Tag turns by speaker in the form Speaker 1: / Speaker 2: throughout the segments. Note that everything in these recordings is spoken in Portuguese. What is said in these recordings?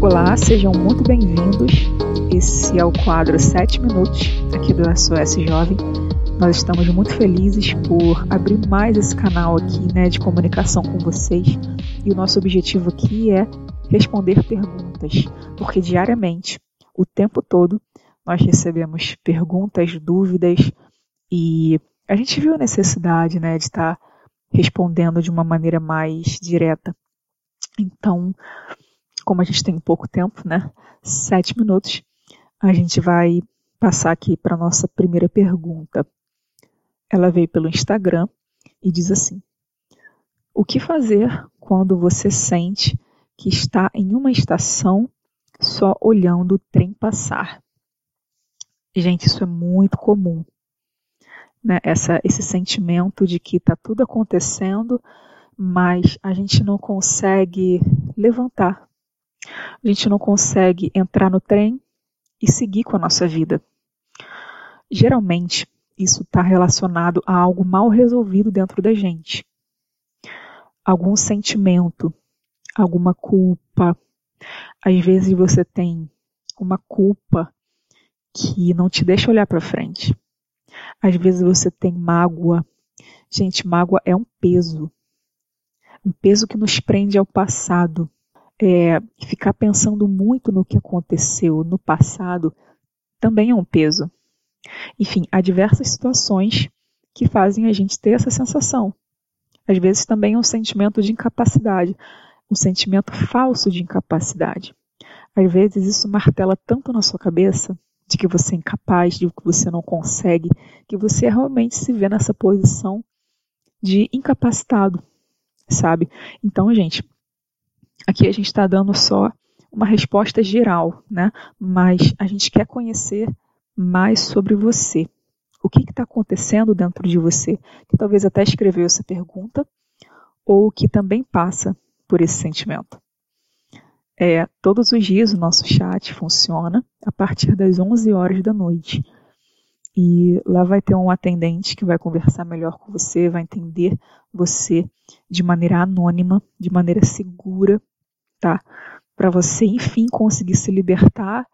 Speaker 1: Olá, sejam muito bem-vindos. Esse é o quadro 7 Minutos aqui do SOS Jovem. Nós estamos muito felizes por abrir mais esse canal aqui né, de comunicação com vocês. E o nosso objetivo aqui é responder perguntas, porque diariamente, o tempo todo, nós recebemos perguntas, dúvidas e a gente viu a necessidade né, de estar respondendo de uma maneira mais direta. Então, como a gente tem pouco tempo, né? Sete minutos, a gente vai passar aqui para nossa primeira pergunta. Ela veio pelo Instagram e diz assim: O que fazer quando você sente que está em uma estação só olhando o trem passar? Gente, isso é muito comum. Né? Essa, esse sentimento de que está tudo acontecendo, mas a gente não consegue levantar a gente não consegue entrar no trem e seguir com a nossa vida. Geralmente, isso está relacionado a algo mal resolvido dentro da gente. Algum sentimento, alguma culpa. Às vezes você tem uma culpa que não te deixa olhar para frente. Às vezes você tem mágoa. Gente, mágoa é um peso. Um peso que nos prende ao passado é, ficar pensando muito no que aconteceu no passado também é um peso. Enfim, há diversas situações que fazem a gente ter essa sensação. Às vezes também é um sentimento de incapacidade, um sentimento falso de incapacidade. Às vezes isso martela tanto na sua cabeça de que você é incapaz, de que você não consegue, que você realmente se vê nessa posição de incapacitado, sabe? Então, gente, Aqui a gente está dando só uma resposta geral, né? Mas a gente quer conhecer mais sobre você. O que está acontecendo dentro de você? Que talvez até escreveu essa pergunta, ou que também passa por esse sentimento. É, todos os dias o nosso chat funciona a partir das 11 horas da noite. E lá vai ter um atendente que vai conversar melhor com você, vai entender você de maneira anônima, de maneira segura, tá? Para você, enfim, conseguir se libertar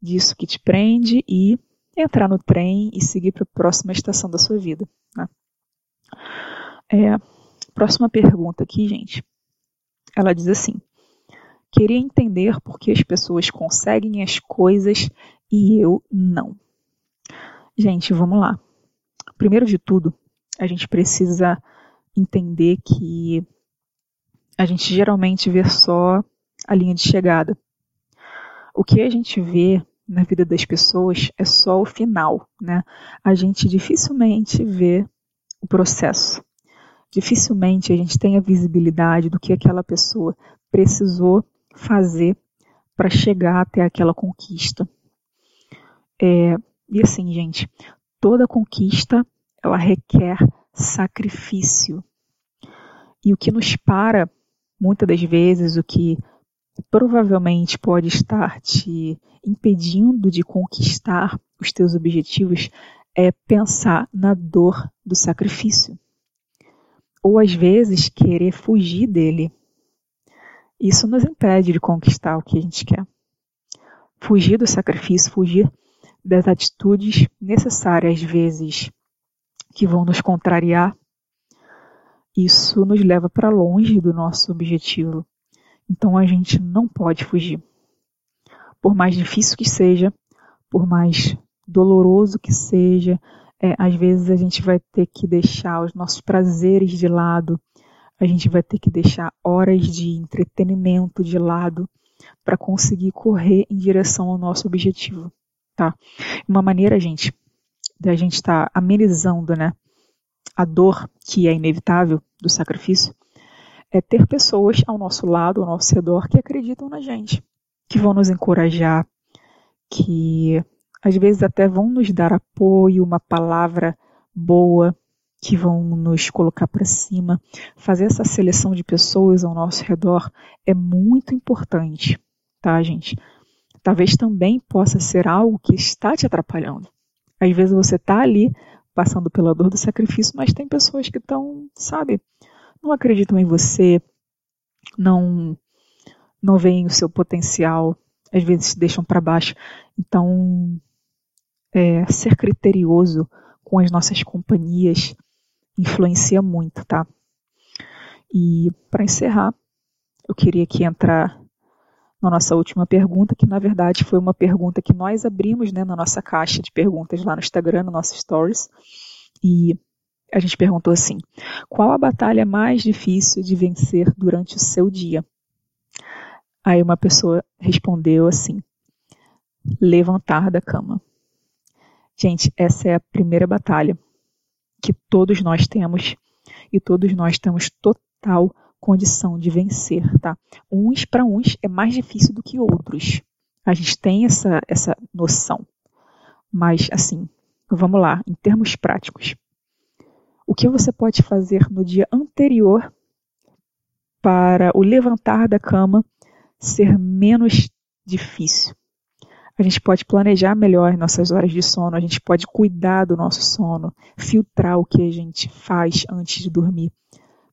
Speaker 1: disso que te prende e entrar no trem e seguir para a próxima estação da sua vida. Né? É, próxima pergunta aqui, gente. Ela diz assim: Queria entender por que as pessoas conseguem as coisas e eu não. Gente, vamos lá. Primeiro de tudo, a gente precisa entender que a gente geralmente vê só a linha de chegada. O que a gente vê na vida das pessoas é só o final, né? A gente dificilmente vê o processo. Dificilmente a gente tem a visibilidade do que aquela pessoa precisou fazer para chegar até aquela conquista. É, e assim, gente, toda conquista ela requer sacrifício. E o que nos para, muitas das vezes, o que provavelmente pode estar te impedindo de conquistar os teus objetivos é pensar na dor do sacrifício. Ou às vezes querer fugir dele. Isso nos impede de conquistar o que a gente quer. Fugir do sacrifício, fugir das atitudes necessárias, às vezes, que vão nos contrariar, isso nos leva para longe do nosso objetivo. Então a gente não pode fugir. Por mais difícil que seja, por mais doloroso que seja, é, às vezes a gente vai ter que deixar os nossos prazeres de lado, a gente vai ter que deixar horas de entretenimento de lado para conseguir correr em direção ao nosso objetivo, tá? Uma maneira, gente, da gente estar tá amenizando, né, a dor que é inevitável do sacrifício é ter pessoas ao nosso lado, ao nosso redor, que acreditam na gente, que vão nos encorajar, que às vezes até vão nos dar apoio, uma palavra boa, que vão nos colocar para cima. Fazer essa seleção de pessoas ao nosso redor é muito importante, tá, gente? Talvez também possa ser algo que está te atrapalhando. Às vezes você está ali passando pela dor do sacrifício, mas tem pessoas que estão, sabe, não acreditam em você, não não veem o seu potencial, às vezes se deixam para baixo. Então, é, ser criterioso com as nossas companhias influencia muito, tá? E para encerrar, eu queria aqui entrar na nossa última pergunta, que na verdade foi uma pergunta que nós abrimos né, na nossa caixa de perguntas lá no Instagram, no nosso Stories. E a gente perguntou assim: qual a batalha mais difícil de vencer durante o seu dia? Aí uma pessoa respondeu assim: levantar da cama. Gente, essa é a primeira batalha que todos nós temos e todos nós temos total condição de vencer, tá? Uns para uns é mais difícil do que outros. A gente tem essa, essa noção. Mas, assim, vamos lá, em termos práticos. O que você pode fazer no dia anterior para o levantar da cama ser menos difícil? A gente pode planejar melhor nossas horas de sono, a gente pode cuidar do nosso sono, filtrar o que a gente faz antes de dormir,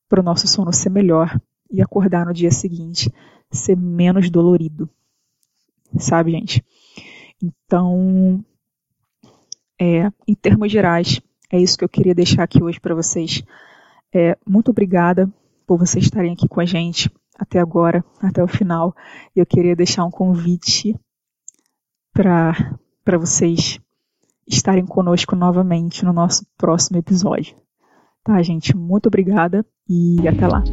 Speaker 1: para o nosso sono ser melhor e acordar no dia seguinte ser menos dolorido. Sabe, gente? Então, é, em termos gerais, é isso que eu queria deixar aqui hoje para vocês. É, muito obrigada por vocês estarem aqui com a gente até agora, até o final. Eu queria deixar um convite para vocês estarem conosco novamente no nosso próximo episódio. Tá, gente? Muito obrigada e até lá.